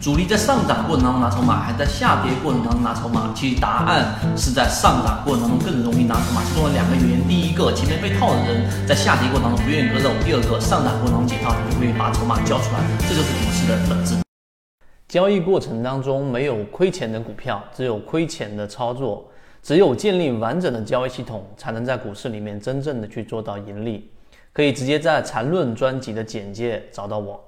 主力在上涨过程当中拿筹码，还在下跌过程当中拿筹码？其实答案是在上涨过程当中更容易拿筹码。其中有两个原因：第一个，前面被套的人在下跌过程当中不愿意割肉；第二个，上涨过程当中解套，不愿意把筹码交出来。这就是股市的本质。交易过程当中没有亏钱的股票，只有亏钱的操作。只有建立完整的交易系统，才能在股市里面真正的去做到盈利。可以直接在缠论专辑的简介找到我。